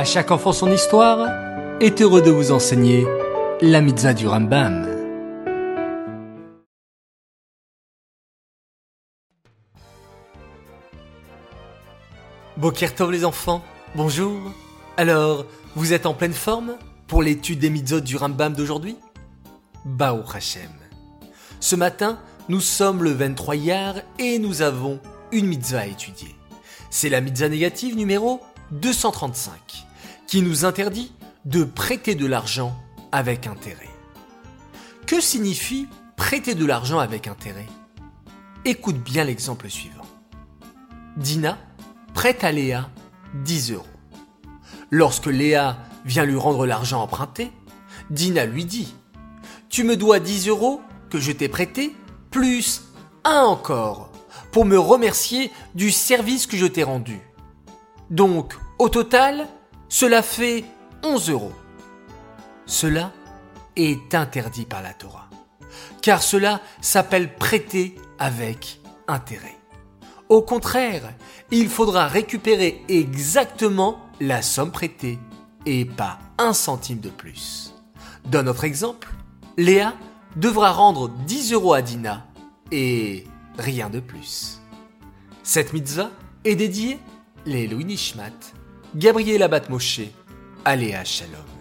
À chaque enfant son histoire est heureux de vous enseigner la mitzvah du Rambam. Bokertov les enfants, bonjour. Alors, vous êtes en pleine forme pour l'étude des mitzvot du Rambam d'aujourd'hui? Bao Hashem. Ce matin, nous sommes le 23 Yar et nous avons une mitzvah à étudier. C'est la mitzvah négative numéro 235 qui nous interdit de prêter de l'argent avec intérêt. Que signifie prêter de l'argent avec intérêt? Écoute bien l'exemple suivant. Dina prête à Léa 10 euros. Lorsque Léa vient lui rendre l'argent emprunté, Dina lui dit Tu me dois 10 euros que je t'ai prêté, plus un encore, pour me remercier du service que je t'ai rendu. Donc, au total, cela fait 11 euros. Cela est interdit par la Torah, car cela s'appelle prêter avec intérêt. Au contraire, il faudra récupérer exactement la somme prêtée et pas un centime de plus. Dans notre exemple, Léa devra rendre 10 euros à Dina et rien de plus. Cette mitzvah est dédiée les Louis Nishmat, Gabriel Abat Moshe, Aléa Shalom.